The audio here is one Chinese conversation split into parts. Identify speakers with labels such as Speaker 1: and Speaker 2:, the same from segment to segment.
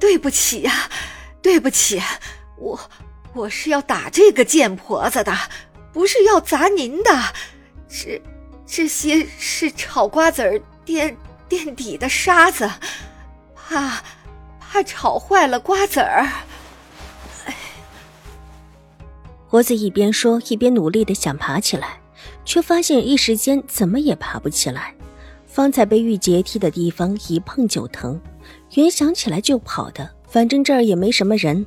Speaker 1: 对不起呀，对不起，我我是要打这个贱婆子的，不是要砸您的。这这些是炒瓜子儿垫垫底的沙子，怕怕炒坏了瓜子儿。
Speaker 2: 婆子一边说，一边努力的想爬起来，却发现一时间怎么也爬不起来。方才被玉洁踢的地方一碰就疼。原想起来就跑的，反正这儿也没什么人。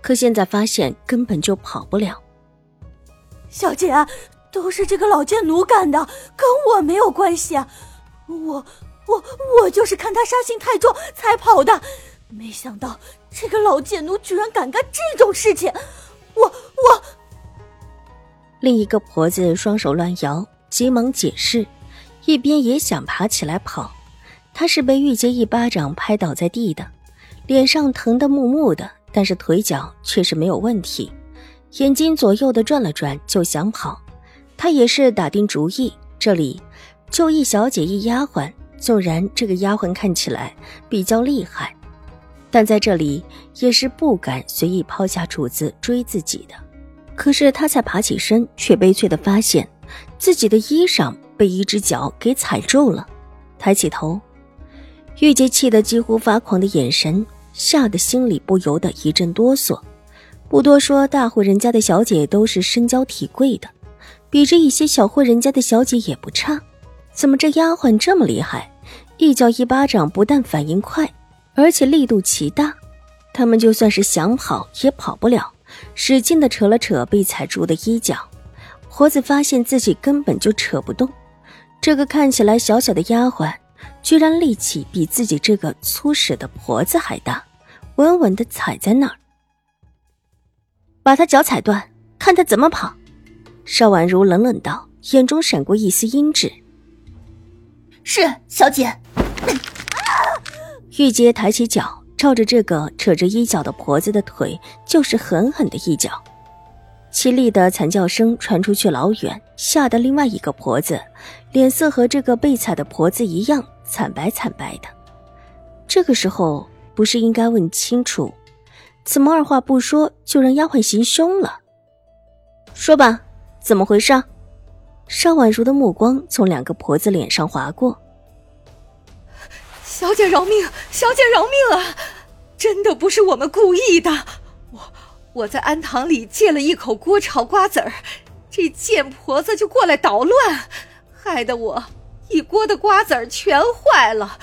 Speaker 2: 可现在发现根本就跑不了。
Speaker 3: 小姐，都是这个老贱奴干的，跟我没有关系。我我我就是看他杀心太重才跑的，没想到这个老贱奴居然敢干这种事情。我我。
Speaker 2: 另一个婆子双手乱摇，急忙解释，一边也想爬起来跑。他是被玉洁一巴掌拍倒在地的，脸上疼得木木的，但是腿脚却是没有问题，眼睛左右的转了转就想跑。他也是打定主意，这里就一小姐一丫鬟，纵然这个丫鬟看起来比较厉害，但在这里也是不敢随意抛下主子追自己的。可是他才爬起身，却悲催的发现自己的衣裳被一只脚给踩住了，抬起头。玉洁气得几乎发狂的眼神，吓得心里不由得一阵哆嗦。不多说，大户人家的小姐都是身娇体贵的，比着一些小户人家的小姐也不差。怎么这丫鬟这么厉害？一脚一巴掌，不但反应快，而且力度奇大。他们就算是想跑也跑不了，使劲的扯了扯被踩住的衣角。活子发现自己根本就扯不动，这个看起来小小的丫鬟。居然力气比自己这个粗使的婆子还大，稳稳的踩在那儿，把他脚踩断，看他怎么跑。邵婉如冷冷道，眼中闪过一丝阴鸷。
Speaker 3: 是小姐。
Speaker 2: 玉洁抬起脚，照着这个扯着衣角的婆子的腿，就是狠狠的一脚。凄厉的惨叫声传出去老远，吓得另外一个婆子脸色和这个被踩的婆子一样惨白惨白的。这个时候不是应该问清楚，怎么二话不说就让丫鬟行凶了？说吧，怎么回事？邵婉如的目光从两个婆子脸上划过。
Speaker 1: 小姐饶命！小姐饶命啊！真的不是我们故意的。我我在安堂里借了一口锅炒瓜子儿，这贱婆子就过来捣乱，害得我一锅的瓜子儿全坏了。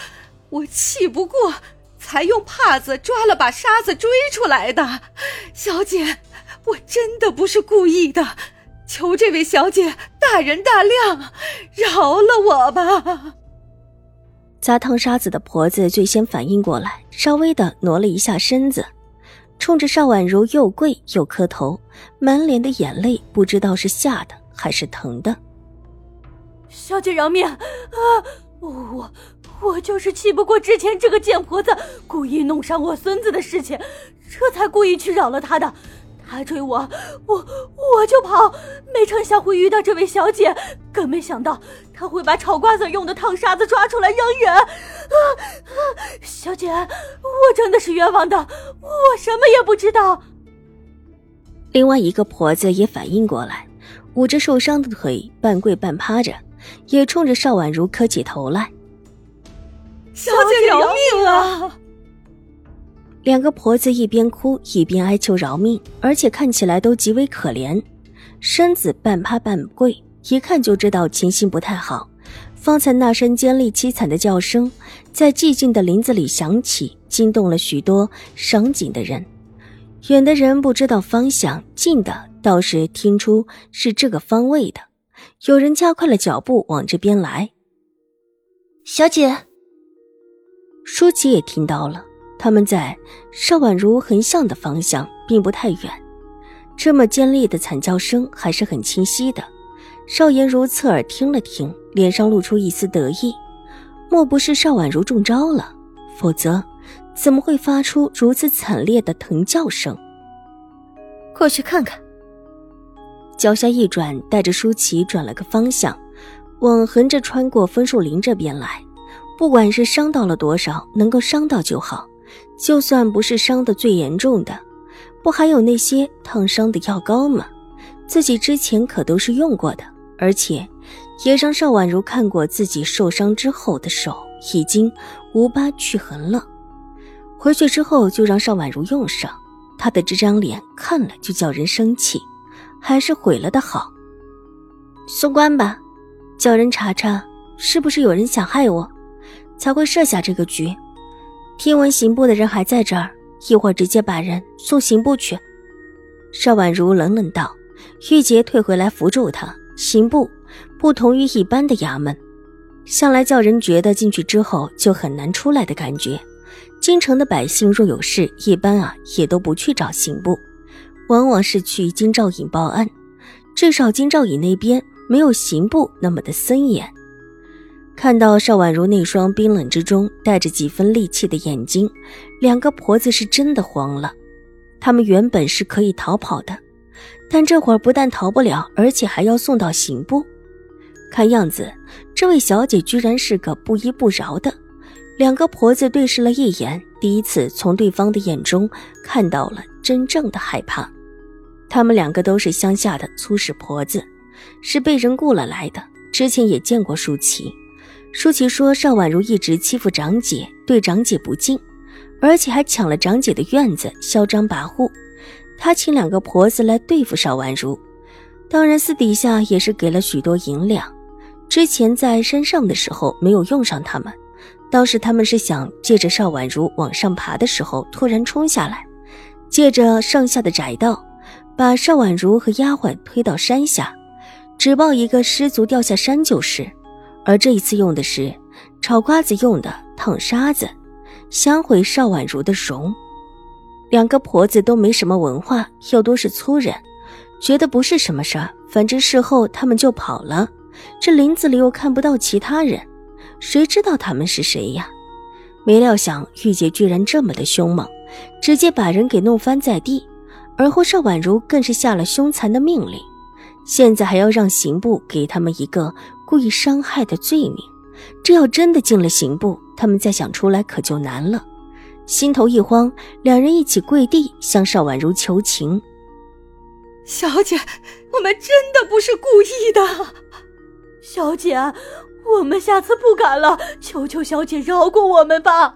Speaker 1: 我气不过，才用帕子抓了把沙子追出来的。小姐，我真的不是故意的，求这位小姐大人大量，饶了我吧。
Speaker 2: 砸烫沙子的婆子最先反应过来，稍微的挪了一下身子。冲着邵婉如又跪又磕头，满脸的眼泪，不知道是吓的还是疼的。
Speaker 3: 小姐饶命啊！我我就是气不过之前这个贱婆子故意弄伤我孙子的事情，这才故意去扰了她的。他追我，我我就跑，没成想会遇到这位小姐，更没想到他会把炒瓜子用的烫沙子抓出来扔人。啊啊！小姐，我真的是冤枉的，我什么也不知道。
Speaker 2: 另外一个婆子也反应过来，捂着受伤的腿，半跪半趴着，也冲着邵婉如磕起头来：“
Speaker 1: 小姐饶命啊！”
Speaker 2: 两个婆子一边哭一边哀求饶命，而且看起来都极为可怜，身子半趴半跪，一看就知道情形不太好。方才那声尖利凄惨的叫声，在寂静的林子里响起，惊动了许多赏景的人。远的人不知道方向，近的倒是听出是这个方位的。有人加快了脚步往这边来。
Speaker 3: 小姐，
Speaker 2: 舒淇也听到了。他们在邵婉如横向的方向，并不太远。这么尖利的惨叫声还是很清晰的。邵颜如侧耳听了听，脸上露出一丝得意。莫不是邵婉如中招了？否则，怎么会发出如此惨烈的疼叫声？
Speaker 1: 过去看看。
Speaker 2: 脚下一转，带着舒淇转了个方向，往横着穿过枫树林这边来。不管是伤到了多少，能够伤到就好。就算不是伤的最严重的，不还有那些烫伤的药膏吗？自己之前可都是用过的。而且，也让邵婉如看过自己受伤之后的手已经无疤去痕了。回去之后就让邵婉如用上，她的这张脸看了就叫人生气，还是毁了的好。送官吧，叫人查查是不是有人想害我，才会设下这个局。听闻刑部的人还在这儿，一会儿直接把人送刑部去。邵婉如冷冷道：“玉洁退回来扶住他。”刑部不同于一般的衙门，向来叫人觉得进去之后就很难出来的感觉。京城的百姓若有事，一般啊也都不去找刑部，往往是去金兆尹报案。至少金兆尹那边没有刑部那么的森严。看到邵婉如那双冰冷之中带着几分戾气的眼睛，两个婆子是真的慌了。他们原本是可以逃跑的。但这会儿不但逃不了，而且还要送到刑部。看样子，这位小姐居然是个不依不饶的。两个婆子对视了一眼，第一次从对方的眼中看到了真正的害怕。他们两个都是乡下的粗使婆子，是被人雇了来的。之前也见过舒淇，舒淇说邵婉如一直欺负长姐，对长姐不敬，而且还抢了长姐的院子，嚣张跋扈。他请两个婆子来对付邵婉如，当然私底下也是给了许多银两。之前在山上的时候没有用上他们，当时他们是想借着邵婉如往上爬的时候突然冲下来，借着上下的窄道，把邵婉如和丫鬟推到山下，只报一个失足掉下山就是。而这一次用的是炒瓜子用的烫沙子，想毁邵婉如的容。两个婆子都没什么文化，又都是粗人，觉得不是什么事儿。反正事后他们就跑了。这林子里又看不到其他人，谁知道他们是谁呀？没料想玉姐居然这么的凶猛，直接把人给弄翻在地。而后邵婉如更是下了凶残的命令，现在还要让刑部给他们一个故意伤害的罪名。这要真的进了刑部，他们再想出来可就难了。心头一慌，两人一起跪地向邵婉如求情：“
Speaker 1: 小姐，我们真的不是故意的。
Speaker 3: 小姐，我们下次不敢了，求求小姐饶过我们吧。”